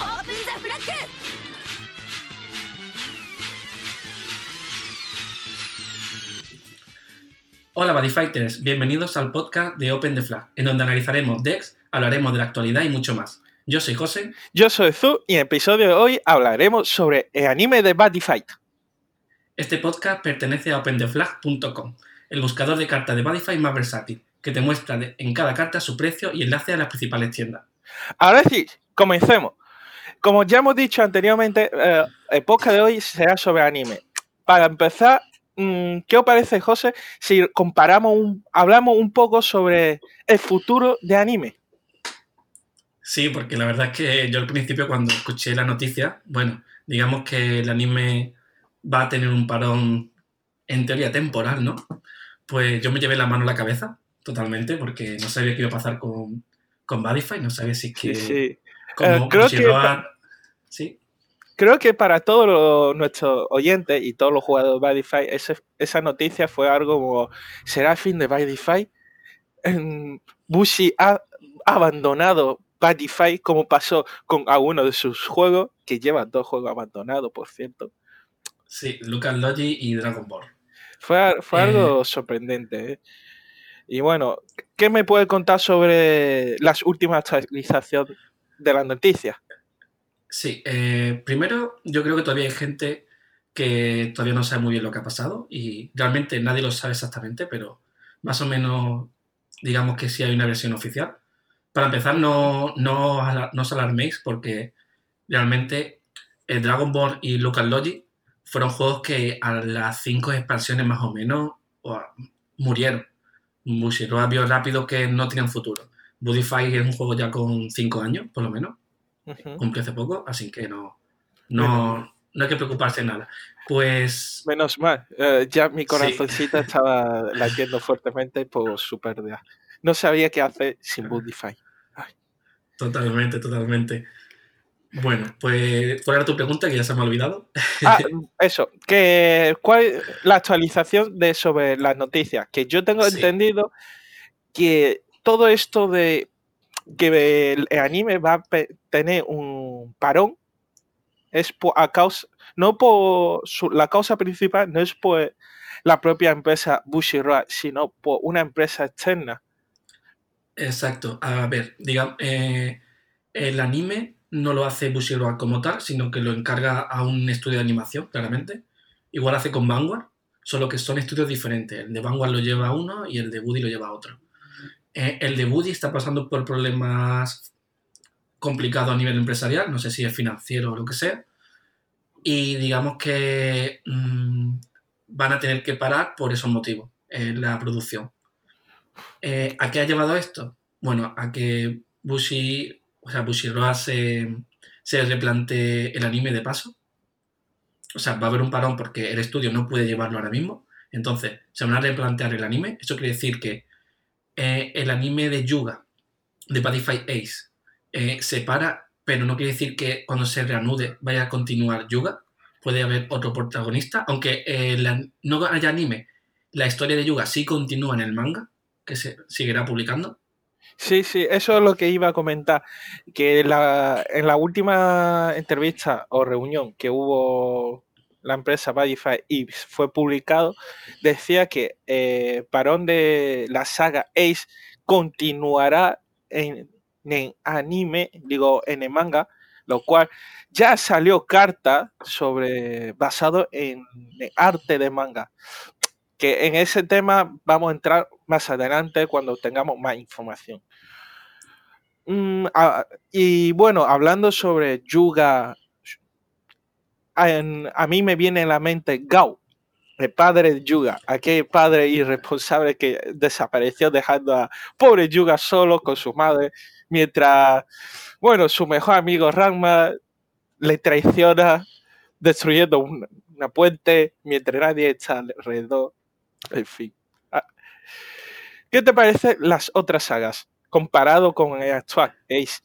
オープンザフラッグ Hola Buddy Fighters, bienvenidos al podcast de Open the Flag, en donde analizaremos decks, hablaremos de la actualidad y mucho más. Yo soy José. Yo soy Zu y en el episodio de hoy hablaremos sobre el anime de Buddy Fight. Este podcast pertenece a opentheflag.com, el buscador de cartas de Buddy Fight más versátil, que te muestra de- en cada carta su precio y enlace a las principales tiendas. Ahora sí, comencemos. Como ya hemos dicho anteriormente, eh, el podcast de hoy será sobre anime. Para empezar, mm, ¿qué os parece, José, si comparamos, un- hablamos un poco sobre el futuro de anime? Sí, porque la verdad es que yo al principio cuando escuché la noticia, bueno, digamos que el anime va a tener un parón en teoría temporal, ¿no? Pues yo me llevé la mano a la cabeza totalmente porque no sabía qué iba a pasar con, con Badify, no sabía si es que... Sí. Como Eh, creo que- Bushiroad- Sí, Creo que para todos nuestros oyentes y todos los jugadores de ese- esa noticia fue algo como, ¿será fin de? Mm, Bushi ha abandonado Fight como pasó con algunos de sus juegos, que llevan dos juegos abandonados, por cierto. sí, Lucas Logi y Dragon Ball. Fue, fue Eh. algo sorprendente. ¿eh? Y bueno, ¿qué me puede contar sobre las últimas actualizaciones de las noticias? Sí, eh, primero yo creo que todavía hay gente que todavía no sabe muy bien lo que ha pasado y realmente nadie lo sabe exactamente, pero más o menos digamos que sí hay una versión oficial. Para empezar, no, no, no os alarméis porque realmente el Dragon Ball y Lucas Logic fueron juegos que a las cinco expansiones más o menos murieron. Bushiroad vio rápido que no tenían futuro. Budify es un juego ya con cinco años, por lo menos Ujú. cumplió hace poco, así que no, no, no hay que preocuparse de nada. Pues Menos mal, eh, ya mi Sí. corazoncito estaba latiendo fuertemente por su pérdida. No sabía qué hacer sin Budify. totalmente, totalmente. Bueno, pues ¿cuál era tu pregunta que ya se me ha olvidado? Ah, eso, que ¿cuál la actualización de sobre las noticias? Que yo tengo Sí. entendido que todo esto de que el, anime va a tener un parón es por, a causa, no por su- la causa principal no es por la propia empresa Bushiroad, sino por una empresa externa. Exacto. A ver, digamos, eh, el anime no lo hace Bushiroad como tal, sino que lo encarga a un estudio de animación, claramente. Igual hace con Vanguard, solo que son estudios diferentes. El de Vanguard lo lleva uno y el de Woody lo lleva otro. Eh, el de Woody está pasando por problemas complicados a nivel empresarial, no sé si es financiero o lo que sea. Y digamos que mm, van a tener que parar por esos motivos, eh, la producción. Eh, ¿A qué ha llevado esto? Bueno, a que Bushi, o sea, Bushiroad se, se replantee el anime de paso. O sea, va a haber un parón porque el estudio no puede llevarlo ahora mismo. Entonces, se van a replantear el anime. Eso quiere decir que eh, el anime de Yuga, de Badify Ace, eh, se para, pero no quiere decir que cuando se reanude vaya a continuar Yuga. Puede haber otro protagonista, aunque eh, no haya anime. La historia de Yuga sí continúa en el manga, que se seguirá publicando. Sí, sí, eso es lo que iba a comentar. Que en la última entrevista o reunión que hubo la empresa Badify y fue publicado, decía que eh, parón de la saga Ace continuará en, en anime, digo, en el manga, lo cual ya salió carta sobre basado en el arte de manga. Que en ese tema vamos a entrar más adelante cuando tengamos más información. Mm, ah, y bueno, hablando sobre Yuga, a mí me viene a la mente Gao, el padre de Yuga, aquel padre irresponsable que desapareció dejando a pobre Yuga solo con su madre, mientras, bueno, su mejor amigo Ranma le traiciona destruyendo un- una puente mientras nadie está alrededor. En fin. Ah, ¿Qué te parecen las otras sagas comparado con el actual Ace?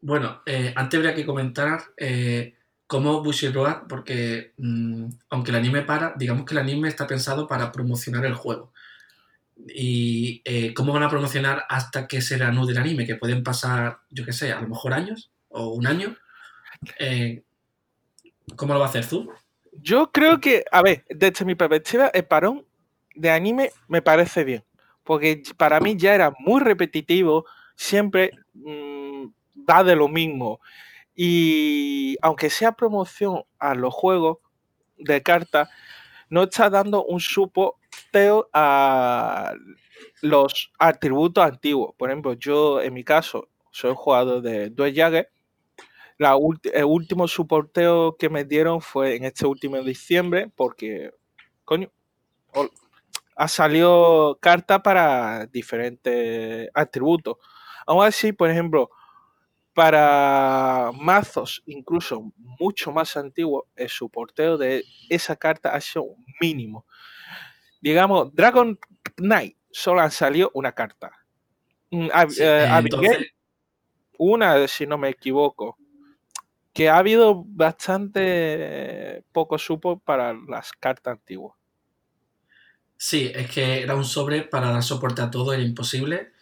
Bueno, eh, antes habría que comentar eh, cómo Bushiroad, porque mm, aunque el anime para, digamos que el anime está pensado para promocionar el juego. Y eh, cómo van a promocionar hasta que se reanude el anime, que pueden pasar, yo qué sé, a lo mejor años o un año, eh, ¿cómo lo va a hacer tú? Yo creo que, a ver, desde mi perspectiva, el parón de anime me parece bien. Porque para mí ya era muy repetitivo, siempre mm, va de lo mismo. Y aunque sea promoción a los juegos de cartas, no está dando un supporteo a los atributos antiguos. Por ejemplo, yo en mi caso soy jugador de Duel Jagger. La el último soporteo que me dieron fue en este último diciembre porque, coño, ha salido carta para diferentes atributos. Aún así, por ejemplo, para mazos incluso mucho más antiguos, el soporteo de esa carta ha sido mínimo. Digamos, Dragon Knight solo han salido una carta. Mm, eh, una, si no me equivoco. Que ha habido bastante poco support para las cartas antiguas. Sí, es que era un sobre para dar soporte a todo, era imposible.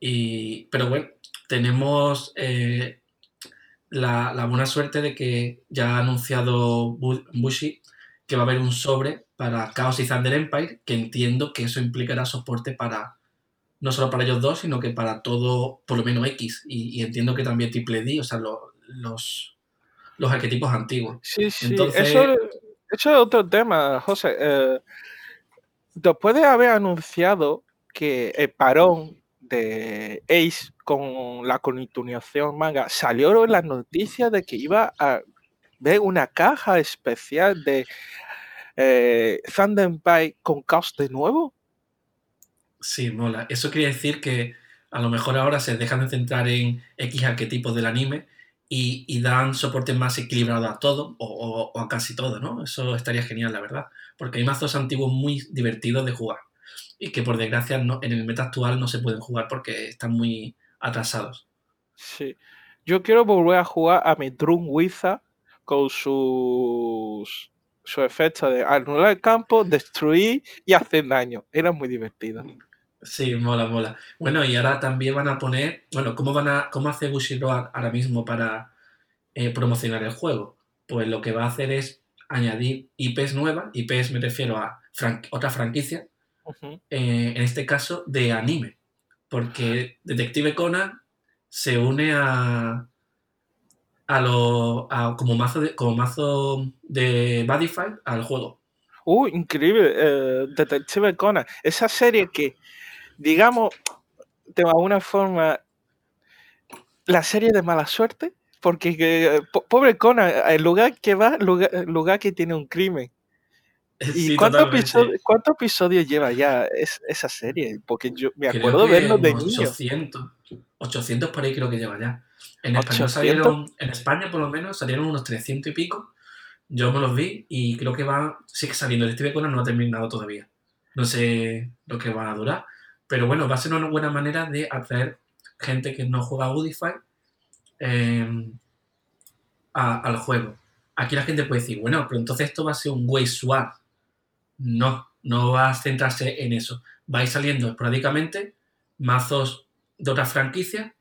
Y, pero bueno, tenemos eh, la, buena suerte de que ya ha anunciado Bushi que va a haber un sobre para Chaos y Thunder Empire, que entiendo que eso implicará soporte para no solo para ellos dos, sino que para todo, por lo menos X. Y, entiendo que también Triple D, o sea, los, los arquetipos antiguos. Sí, sí, eso, es otro tema, José. Eh, después de haber anunciado que el parón de Ace con la continuación manga, salió la noticia de que iba a ver una caja especial de eh, Pie con caos de nuevo. Sí, mola. Eso quiere decir que a lo mejor ahora se dejan de centrar en X arquetipos del anime y, dan soporte más equilibrado a todo o, a casi todo, ¿no? Eso estaría genial, la verdad. Porque hay mazos antiguos muy divertidos de jugar y que por desgracia en el meta actual no se pueden jugar porque están muy atrasados. Sí. Yo quiero volver a jugar a mi Drum Wizard con sus su efecto de anular el campo, destruir y hacer daño. Era muy divertido. Sí, mola, mola. Bueno, y ahora también van a poner, bueno, ¿cómo van a, cómo hace Bushiroad ahora mismo para eh, promocionar el juego? Pues lo que va a hacer es añadir IPs nuevas, IPs me refiero a otra franquicia, eh, en este caso de anime, porque Detective Conan se une a, a lo, como mazo de, como mazo de Badify al juego. Uh, increíble, eh, Detective Conan, esa serie que, digamos, de alguna forma, la serie de mala suerte, porque pobre Conan, el lugar que va, lugar, lugar que tiene un crimen. ¿Y cuántos, episodios, lleva ya esa serie? Porque yo me acuerdo de verlo de niño. 800, 800 por ahí creo que lleva ya. En España salieron, en España por lo menos salieron unos 300 y pico. Yo me los vi y creo que va, sigue saliendo. El Steve Conan no ha terminado todavía. No sé lo que va a durar. Pero bueno, va a ser una buena manera de atraer gente que no juega a em, al juego. Aquí la gente puede decir, bueno, pero entonces esto va a ser un way swap no, no va a centrarse en eso. Va a ir saliendo esporádicamente mazos de otras franquicias,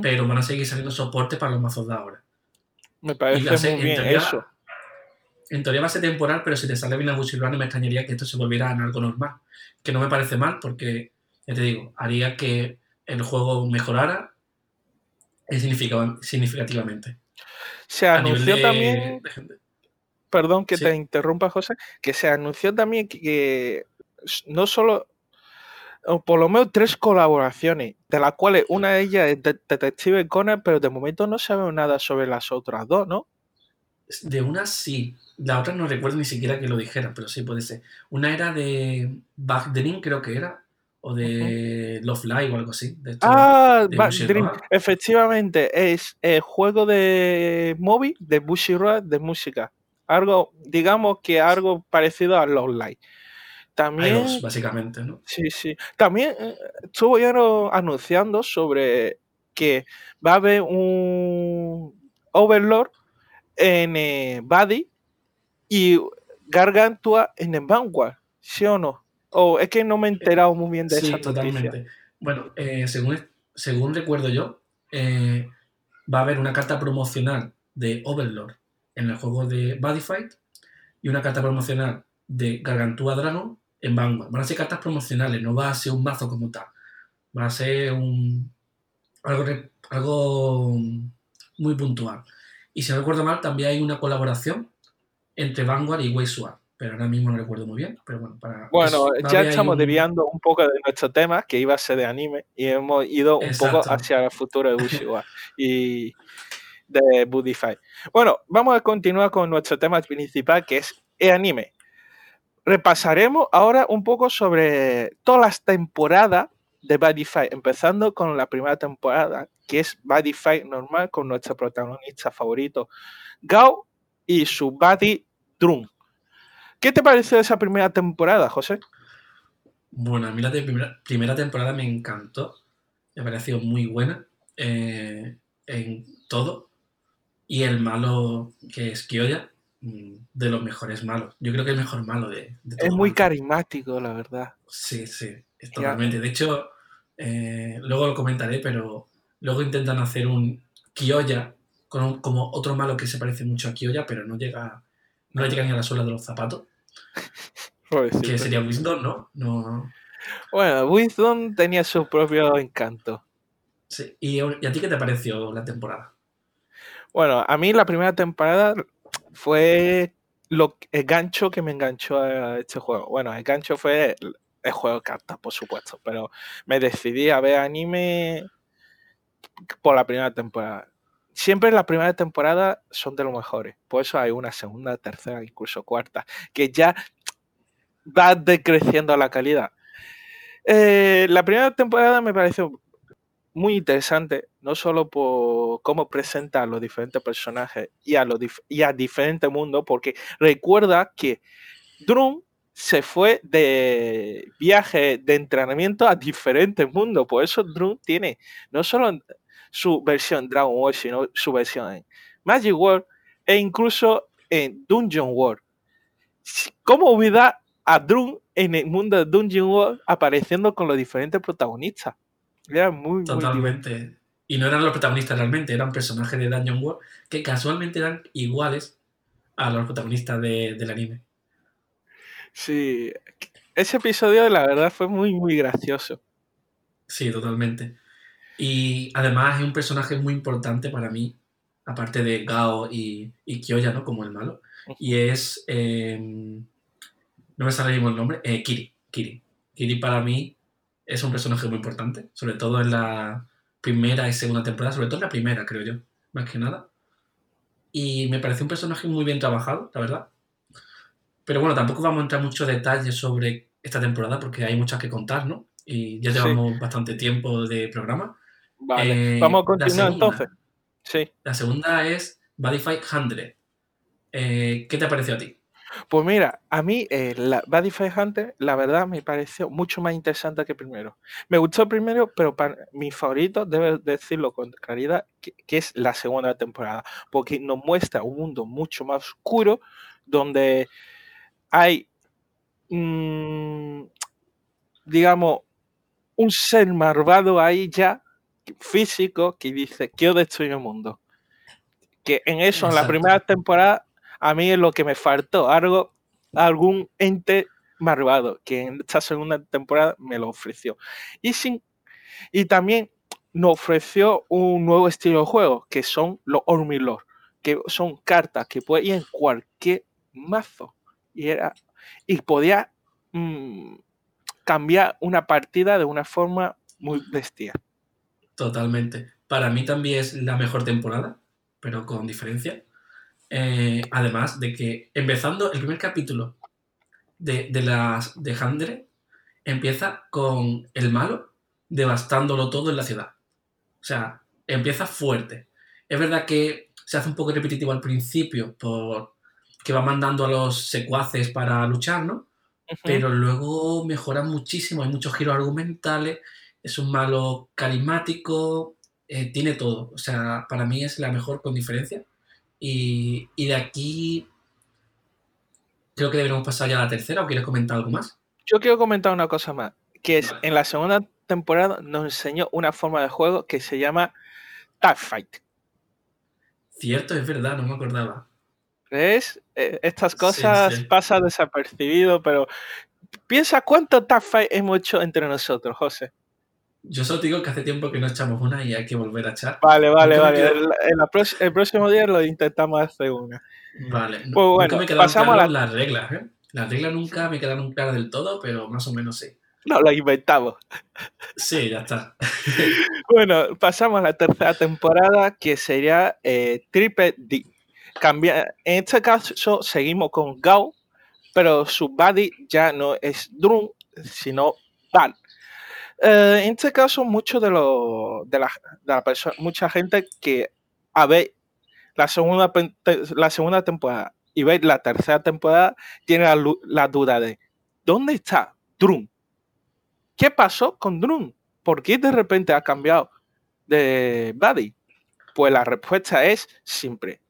pero van a seguir saliendo soporte para los mazos de ahora. Me parece muy bien en teoría, eso. En teoría va a ser temporal, pero si te sale bien el Bushirane me extrañaría que esto se volviera en algo normal. Que no me parece mal, porque, ya te digo, haría que el juego mejorara significativamente. Se anunció también perdón que te interrumpa, José, que se anunció también que, no solo, por lo menos tres colaboraciones, de las cuales una de ellas es Detective Conan, pero de momento no sabemos nada sobre las otras dos, ¿no? De una sí, la otra no recuerdo ni siquiera que lo dijera, pero sí puede ser. Una era de Bagdrin, creo que era, o de Love Live o algo así. ah, Bagdrin, efectivamente, es el juego de móvil de Bushiroad de música. Algo, digamos que algo parecido a los Light. También, básicamente, ¿no? Sí, sí. También eh, estuvo ya anunciando sobre que va a haber un Overlord en eh, Buddy y Gargantua en el Vanguard, ¿sí o no? O es que no me he enterado muy bien de sí, esa totalmente. Bueno, eh, según, según recuerdo yo, va a haber una carta promocional de Overlord en el juego de Bodyfight y una carta promocional de Gargantúa Dragon en Vanguard. Van a ser cartas promocionales, no va a ser un mazo como tal. Va a ser un algo, algo muy puntual. Y si no recuerdo mal, también hay una colaboración entre Vanguard y Waysword pero ahora mismo no recuerdo muy bien. Pero bueno, para bueno ya estamos desviando un poco de nuestro tema, que iba a ser de anime, y hemos ido un poco hacia el futuro de Bushiwa y de Budify. Bueno, vamos a continuar con nuestro tema principal, que es el anime. Repasaremos ahora un poco sobre todas las temporadas de Budify, empezando con la primera temporada, que es Budify normal, con nuestro protagonista favorito, Gao, y su buddy Drum. ¿Qué te pareció esa primera temporada, José? Bueno, a mí la primera, temporada me encantó. Me pareció muy buena eh, en todo. Y el malo que es Kyoya, mm, de los mejores malos. Yo creo que el mejor malo de, Es muy carismático, la verdad. Sí, sí, totalmente. De hecho, eh, luego lo comentaré, pero luego intentan hacer un Kyoya con como otro malo que se parece mucho a Kyoya, pero no llega, no llega ni a la suela de los zapatos. que sería Wisdom, ¿no? ¿no? Bueno, Wisdom tenía su propio encanto. Sí. ¿Y, a ti qué te pareció la temporada? Bueno, a mí la primera temporada fue lo, el gancho que me enganchó a este juego. Bueno, el gancho fue el, juego de cartas, por supuesto, pero me decidí a ver anime por la primera temporada. Siempre las primeras temporadas son de los mejores. Por eso hay una segunda, tercera, incluso cuarta, que ya va decreciendo la calidad. Eh, la primera temporada me pareció muy interesante, no solo por cómo presenta a los diferentes personajes y a, los y a diferentes mundos, porque recuerda que Drum se fue de viaje de entrenamiento a diferentes mundos. Por eso Drum tiene no solo su versión Dragon World, sino su versión en Magic World e incluso en Dungeon World. ¿Cómo olvidar a Drum en el mundo de Dungeon World apareciendo con los diferentes protagonistas? Era muy, Totalmente. y no eran los protagonistas realmente, eran personajes de Dungeon World que casualmente eran iguales a los protagonistas del anime. Sí, ese episodio la verdad fue muy, muy gracioso. Sí, totalmente. Y además es un personaje muy importante para mí, aparte de Gao y, y Kyoya, ¿no? Como el malo. Y es. Em, no me sale mismo el nombre. Eh, Kiri. Kiri. Kiri para mí es un personaje muy importante, sobre todo en la primera y segunda temporada, sobre todo en la primera, creo yo, más que nada. Y me parece un personaje muy bien trabajado, la verdad. Pero bueno, tampoco vamos a entrar muchos detalles sobre esta temporada porque hay muchas que contar, ¿no? Y ya llevamos bastante tiempo de programa. Vale, eh, vamos a continuar entonces. Sí. La segunda es Bodyfight 100. Eh, ¿Qué te pareció a ti? Pues mira, a mí eh, la Bodyfight Hunter, la verdad, me pareció mucho más interesante que primero. Me gustó primero, pero para mi favorito, debo decirlo con claridad, que, es la segunda temporada, porque nos muestra un mundo mucho más oscuro, donde hay, mm, digamos, un ser malvado ahí ya físico que dice, quiero destruir el mundo. Que en eso, en la primera temporada, a mí es lo que me faltó, algo, algún ente malvado, que en esta segunda temporada me lo ofreció. Y, sin, y también nos ofreció un nuevo estilo de juego, que son los Ormilor, que son cartas que pueden ir en cualquier mazo. Y, era, y podía mm, cambiar una partida de una forma muy bestia. Totalmente. Para mí también es la mejor temporada, pero con diferencia. Eh, además de que empezando el primer capítulo de, las de Handre empieza con el malo devastándolo todo en la ciudad. O sea, empieza fuerte. Es verdad que se hace un poco repetitivo al principio por que va mandando a los secuaces para luchar, ¿no? Pero luego mejora muchísimo, hay muchos giros argumentales es un malo carismático, eh, tiene todo. O sea, para mí es la mejor con diferencia. Y, de aquí creo que deberíamos pasar ya a la tercera o quieres comentar algo más. Yo quiero comentar una cosa más, que es en la segunda temporada nos enseñó una forma de juego que se llama Tag Fight. Cierto, es verdad, no me acordaba. ¿Ves? Eh, estas cosas pasan desapercibido, pero piensa cuánto Tag Fight hemos hecho entre nosotros, José. Yo solo digo que hace tiempo que no echamos una y hay que volver a echar. Vale, vale, vale. El, próximo día lo intentamos hacer una. Vale. Pues bueno, nunca me pasamos a las reglas, ¿eh? Las reglas nunca me quedaron claras del todo, pero más o menos sí. No, lo inventamos. Sí, ya está. bueno, pasamos a la tercera temporada, que sería eh, Triple D. Cambia, en este caso seguimos con Gao, pero su body ya no es Drum, sino Van. Eh, en este caso, mucho de, lo, de, la, persona, mucha gente que a ver la segunda, la segunda temporada y ve la tercera temporada tiene la, la duda de ¿dónde está Drum? ¿Qué pasó con Drum? ¿Por qué de repente ha cambiado de body? Pues la respuesta es simple.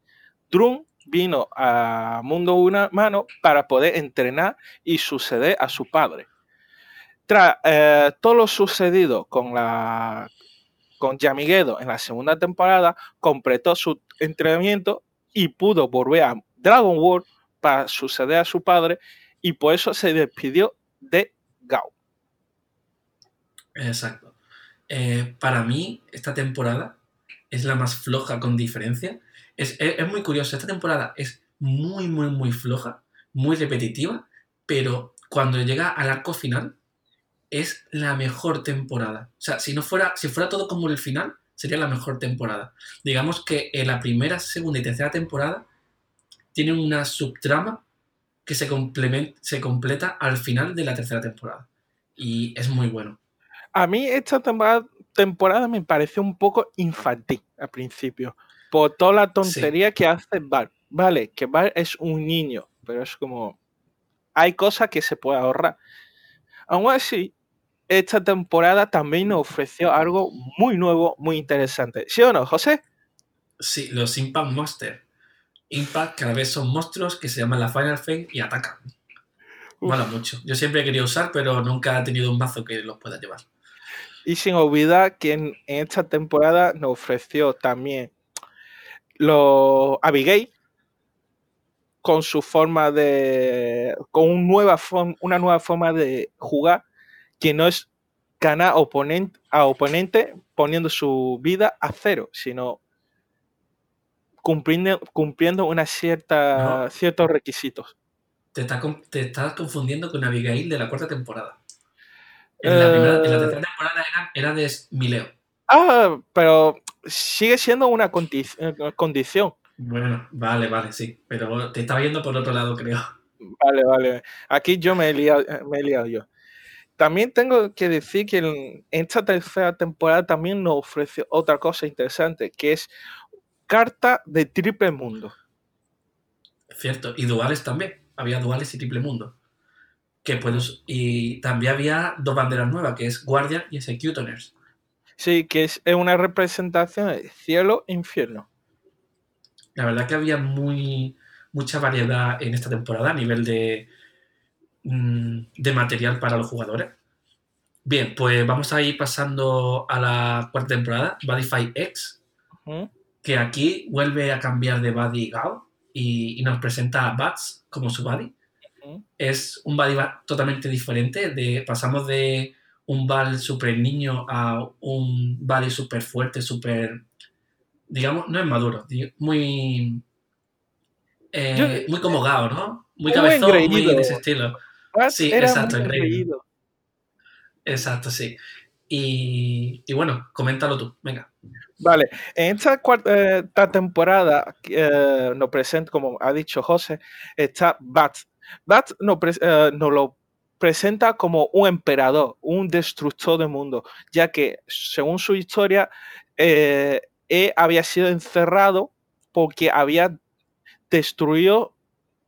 Drum vino a Mundo Humano para poder entrenar y suceder a su padre. Tras eh, todo lo sucedido con la con Yamiguedo en la segunda temporada, completó su entrenamiento y pudo volver a Dragon World para suceder a su padre y por eso se despidió de Gao. Exacto. Eh, para mí, esta temporada es la más floja con diferencia. Es, es, muy curioso, esta temporada es muy, muy, muy floja, muy repetitiva, pero cuando llega al arco final, es la mejor temporada. O sea, si no fuera, si fuera todo como el final, sería la mejor temporada. Digamos que en la primera, segunda y tercera temporada tienen una subtrama que se, se completa al final de la tercera temporada. Y es muy bueno. A mí esta temporada, temporada me pareció un poco infantil al principio. Por toda la tontería que hace Bar. Vale, que Bar es un niño, pero es como... Hay cosas que se puede ahorrar. Aún así, esta temporada también nos ofreció algo muy nuevo, muy interesante. ¿Sí o no, José? Sí, los Impact Monsters. Impact cada vez son monstruos que se llaman la Final Fame y atacan. Mola mucho. Yo siempre he querido usar, pero nunca he tenido un mazo que los pueda llevar. Y sin olvidar que en, esta temporada nos ofreció también los Abigail con su forma de. con una nueva, una nueva forma de jugar que no es ganar oponente, a oponente poniendo su vida a cero, sino cumpliendo, cumpliendo una cierta, ciertos requisitos. Te, estás confundiendo con Abigail de la cuarta temporada. En, la, eh, tercera temporada era, de Mileo. Ah, pero sigue siendo una eh, condición. Bueno, vale, vale, sí. Pero te estaba yendo por otro lado, creo. Vale, vale. Aquí yo me he liado, me he liado yo. También tengo que decir que en esta tercera temporada también nos ofrece otra cosa interesante, que es carta de triple mundo. Cierto, y duales también. Había duales y triple mundo. Que puedes, y también había dos banderas nuevas, que es Guardian y Executioners. Sí, que es una representación de cielo e infierno. La verdad que había muy, mucha variedad en esta temporada a nivel de, de material para los jugadores. Bien, pues vamos a ir pasando a la cuarta temporada, Bodyfy X, que aquí vuelve a cambiar de Buddy Gao y, nos presenta a Bats como su Buddy. Es un Buddy totalmente diferente, de, pasamos de un Bal super niño a un Buddy super fuerte, super, digamos, no es maduro, muy... Eh, muy como Gao, ¿no? Muy cabezón, muy de ese estilo sí, exacto, increíble. Exacto, sí. Y, bueno, coméntalo tú, venga. Vale, en esta cuarta temporada eh, nos presenta, como ha dicho José, está Bat. Bat nos, eh, lo presenta como un emperador, un destructor del mundo, ya que según su historia, eh, él había sido encerrado porque había destruido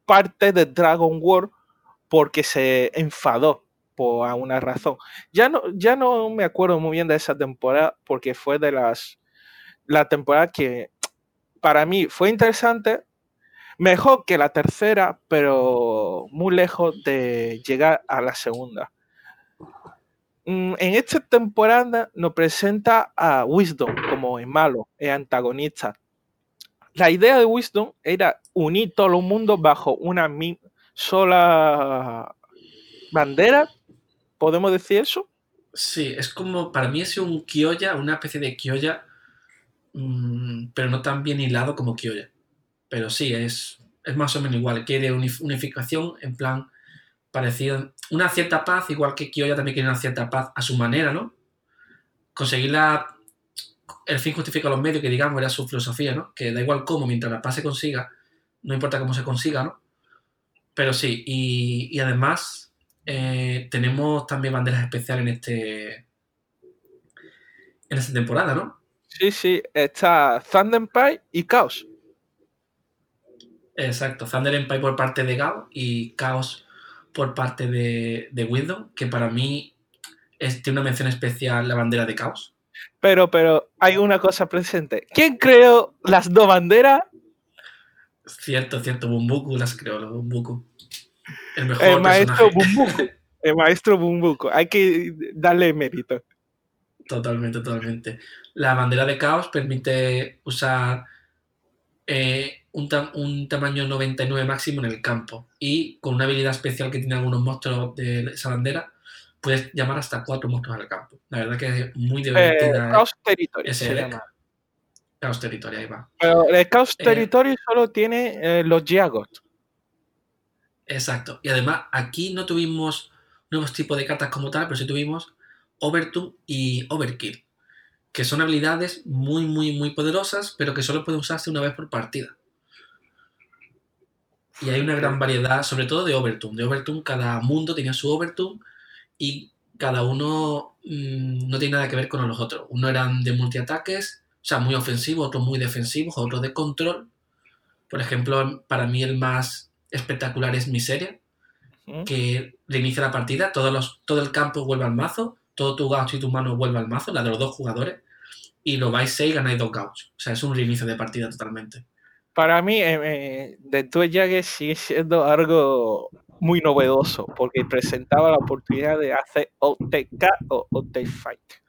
parte de Dragon World porque se enfadó por alguna razón. Ya no, ya no me acuerdo muy bien de esa temporada porque fue de las la temporada que para mí fue interesante, mejor que la tercera, pero muy lejos de llegar a la segunda. Mm, en esta temporada nos presenta a Wisdom como el malo, el antagonista. la idea de Wisdom era unir todo el mundo bajo una sola bandera. ¿Podemos decir eso? Sí, es como, para mí es un Kyoya, una especie de Kyoya, mm, pero no tan bien hilado como Kyoya. Pero sí, es, es más o menos igual. Quiere unificación en plan parecido, una cierta paz, igual que Kyoya también quiere una cierta paz a su manera, ¿no? Conseguir la, el fin justifica los medios, que digamos era su filosofía, ¿no? Que da igual cómo, mientras la paz se consiga, no importa cómo se consiga, ¿no? Pero sí, y, además eh, tenemos también banderas especiales en este en esta temporada, ¿no? Sí, sí, está Thunder Empire y Chaos. Exacto, Thunder Empire por parte de Gao y Chaos por parte de, de que para mí es, tiene una mención especial la bandera de Chaos. Pero, pero hay una cosa presente. ¿Quién creó las dos banderas? Cierto, cierto, Bumbuku las creó, los Bumbuku. El mejor el maestro Bumbuku. El maestro Bumbuku. Hay que darle mérito. Totalmente, totalmente. La bandera de caos permite usar eh, un, un, tamaño 99 máximo en el campo. Y con una habilidad especial que tiene algunos monstruos de esa bandera, puedes llamar hasta cuatro monstruos al campo. La verdad que es muy eh, divertida. Eh, Chaos Territory se llama. Chaos Territory, ahí va. Pero el Chaos eh, Territory solo tiene eh, los Giagot. Exacto. Y además, aquí no tuvimos nuevos tipos de cartas como tal, pero sí tuvimos Overtune y Overkill, que son habilidades muy, muy, muy poderosas, pero que solo pueden usarse una vez por partida. Y hay una gran variedad, sobre todo de Overtune. De Overtune, cada mundo tenía su Overtune y cada uno mm, no tiene nada que ver con los otros. Uno eran de multiataques, o sea, muy ofensivos, otros muy defensivos, otros de control. Por ejemplo, para mí el más espectacular es Miseria, que reinicia la partida, todos los, todo el campo vuelve al mazo, todo tu gaucho y tu mano vuelve al mazo, la de los dos jugadores, y lo vais 6 y ganáis dos gauchos. O sea, es un reinicio de partida totalmente. Para mí, eh, eh de tu sigue siendo algo muy novedoso porque presentaba la oportunidad de hacer OTK o OT Fight.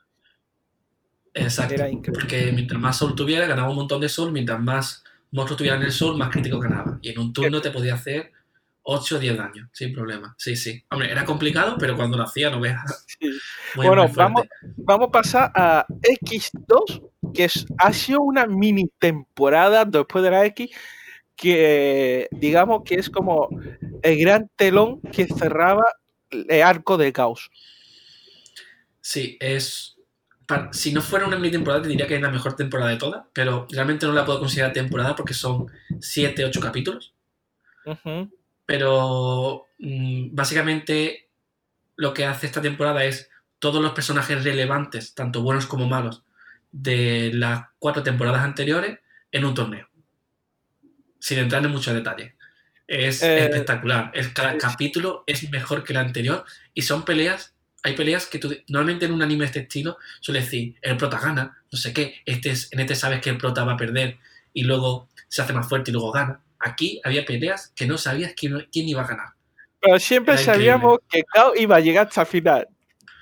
Exacto. Porque mientras más sol tuviera, ganaba un montón de sol. Mientras más monstruos tuvieran el sol, más crítico ganaba. Y en un turno te podía hacer 8 o 10 daños, sin problema. Sí, sí. Hombre, era complicado, pero cuando lo hacía, no veas. bueno, vamos, vamos a pasar a X2, que es, ha sido una mini temporada después de la X que digamos que es como el gran telón que cerraba el arco de Caos. Sí, es. Si no fuera una mini temporada, te diría que es la mejor temporada de todas, pero realmente no la puedo considerar temporada porque son 7, 8 capítulos. Pero mm, básicamente lo que hace esta temporada es todos los personajes relevantes, tanto buenos como malos, de las cuatro temporadas anteriores en un torneo sin entrar en muchos detalles. Es eh, espectacular. El, cada capítulo es mejor que el anterior y son peleas. Hay peleas que tú, normalmente en un anime de este estilo suele decir el prota gana, no sé qué. Este es, en este sabes que el prota va a perder y luego se hace más fuerte y luego gana. Aquí había peleas que no sabías quién, quién iba a ganar. Pero siempre sabíamos que Kao iba a llegar hasta el final.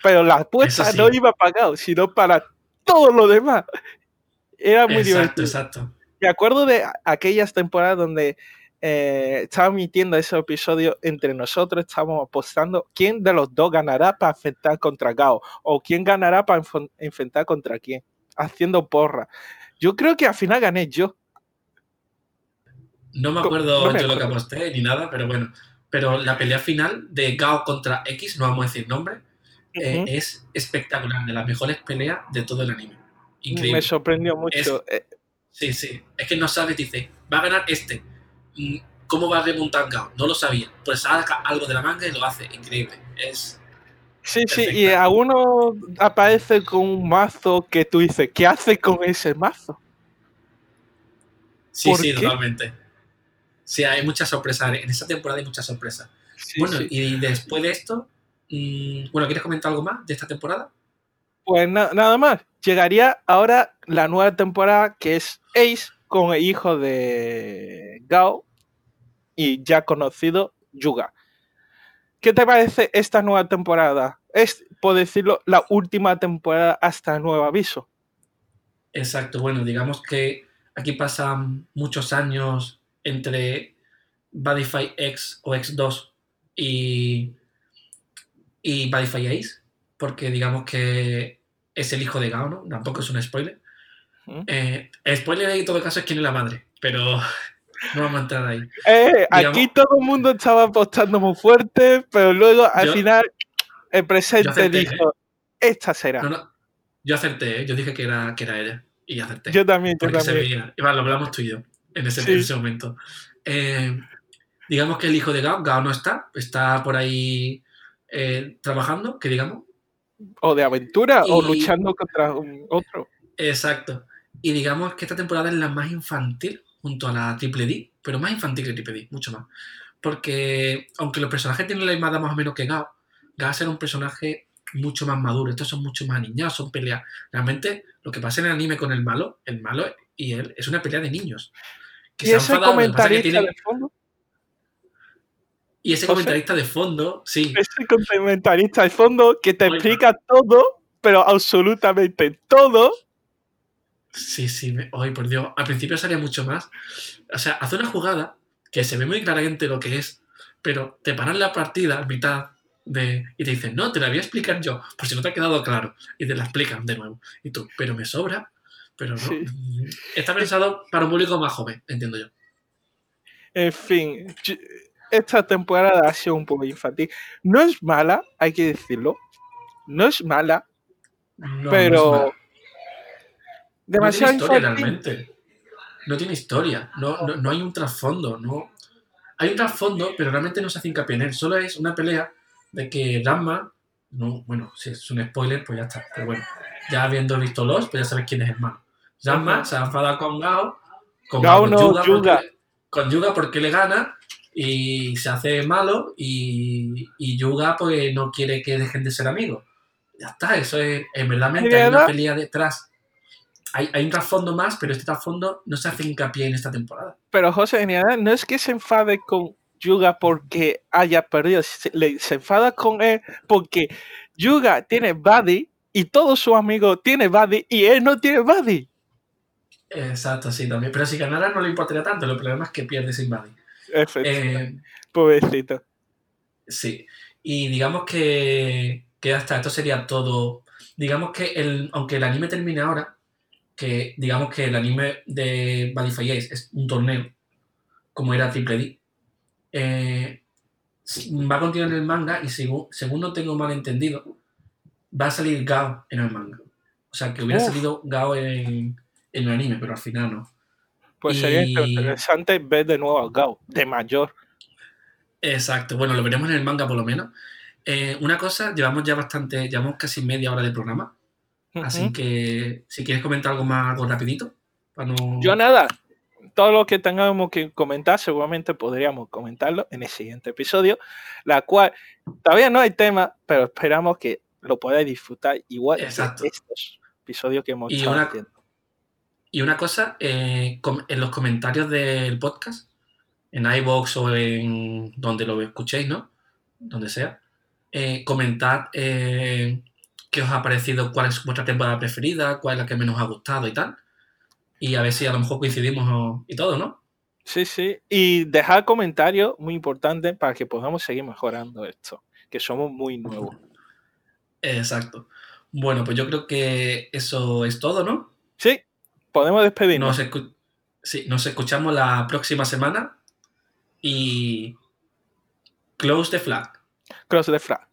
Pero la apuesta no iba para Kao, sino para todo lo demás. Era muy divertido. Exacto, exacto me acuerdo de aquellas temporadas donde eh, estaba emitiendo ese episodio entre nosotros, estábamos apostando quién de los dos ganará para enfrentar contra Gao o quién ganará para enfrentar contra quién, haciendo porra. Yo creo que al final gané yo. No me acuerdo yo lo que aposté ni nada, pero bueno. Pero la pelea final de Gao contra X, no vamos a decir nombre, eh, es espectacular, de las mejores peleas de todo el anime. Increíble. Me sorprendió mucho. Eh, Sí, sí. Es que no sabes, dice, va a ganar este. Mm, ¿Cómo va a remontar Gao? No lo sabía. Pues saca algo de la manga y lo hace. Increíble. Es. Sí, sí, y a uno aparece con un mazo que tú dices, ¿qué hace con ese mazo? Sí, sí, totalmente. Sí, hay muchas sorpresas. En esta temporada hay muchas sorpresas. bueno, y después de esto, mm, bueno, ¿quieres comentar algo más de esta temporada? Pues nada más. Llegaría ahora la nueva temporada que es Ace con el hijo de Gao y ya conocido Yuga. ¿Qué te parece esta nueva temporada? Es, por decirlo, la última temporada hasta nuevo aviso. Exacto, bueno, digamos que aquí pasan muchos años entre Badify X o X2 y, y Badify Ace, porque digamos que es el hijo de Gao, ¿no? Tampoco es un spoiler. Eh, spoiler en todo caso es quién es la madre, pero no vamos a entrar ahí. Eh, aquí todo el mundo estaba apostando muy fuerte, pero luego al final el presente dijo, ¿eh? esta será. yo acerté, yo dije que era, que era ella y acerté. Yo también, yo también. Se veía. lo hablamos tú y yo en ese, momento. digamos que el hijo de Gao, Gao no está, está por ahí trabajando, que digamos. O de aventura, o luchando contra un otro. Exacto. Y digamos que esta temporada es la más infantil junto a la Triple D, pero más infantil que Triple D, mucho más. Porque aunque los personajes tienen la misma edad más o menos que Gao, Gao será un personaje mucho más maduro. Estos son mucho más niños, son peleas. Realmente, lo que pasa en el anime con el malo, el malo y él, es una pelea de niños. ¿Y ese comentarista de fondo? Y ese comentarista de fondo, sí. Ese comentarista de fondo que te explica todo, pero absolutamente todo, Sí, sí, hoy por Dios. Al principio salía mucho más. O sea, hace una jugada que se ve muy claramente lo que es, pero te paran la partida a mitad de, y te dicen, no, te la voy a explicar yo, por si no te ha quedado claro. Y te la explican de nuevo. Y tú, pero me sobra. Pero no. Está pensado para un público más joven, entiendo yo. En fin, esta temporada ha sido un poco infantil. No es mala, hay que decirlo. No es mala, pero demasiado no tiene historia realmente. No tiene historia, no, no, hay un trasfondo, no. Hay un trasfondo, pero realmente no se hace hincapié en él. Solo es una pelea de que Ranma, no, bueno, si es un spoiler, pues ya está. Pero bueno, ya habiendo visto los, pues ya sabes quién es el malo. Ranma se ha enfadado con Gao, con Gao, no, Yuga, Porque, con Yuga porque le gana y se hace malo y, y Yuga pues no quiere que dejen de ser amigos. Ya está, eso es, en verdad hay una pelea detrás hay, un trasfondo más, pero este trasfondo no se hace hincapié en esta temporada. Pero José, no es que se enfade con Yuga porque haya perdido, se, enfada con él porque Yuga tiene Buddy y todos sus amigos tienen Buddy y él no tiene Buddy. Exacto, sí, también. Pero si ganara no le importaría tanto, el problema es que pierde sin Buddy. Eh, Pobrecito. Sí. Y digamos que, que hasta esto sería todo. Digamos que el, aunque el anime termine ahora, que digamos que el anime de Badify Ace es un torneo, como era Triple D, eh, va a continuar en el manga y según, según no tengo mal entendido, va a salir Gao en el manga. O sea, que hubiera salido Gao en, el anime, pero al final no. Pues sería interesante ver de nuevo a Gao, de mayor. Exacto, bueno, lo veremos en el manga por lo menos. Eh, una cosa, llevamos ya bastante, llevamos casi media hora de programa. Así que si quieres comentar algo más, algo rapidito. Yo nada, todo lo que tengamos que comentar seguramente podríamos comentarlo en el siguiente episodio, la cual todavía no hay tema, pero esperamos que lo podáis disfrutar igual de estos episodios que hemos y una, Y una cosa, eh, en los comentarios del podcast, en iVoox o en donde lo escuchéis, ¿no? Donde sea, eh, comentad eh, qué os ha parecido, cuál es vuestra temporada preferida, cuál es la que menos os ha gustado y tal. Y a ver si a lo mejor coincidimos y todo, ¿no? Sí, sí. Y dejar comentarios muy importante para que podamos seguir mejorando esto, que somos muy nuevos. Exacto. Bueno, pues yo creo que eso es todo, ¿no? Sí, podemos despedirnos. sí, nos escuchamos la próxima semana y close the flag. Close the flag.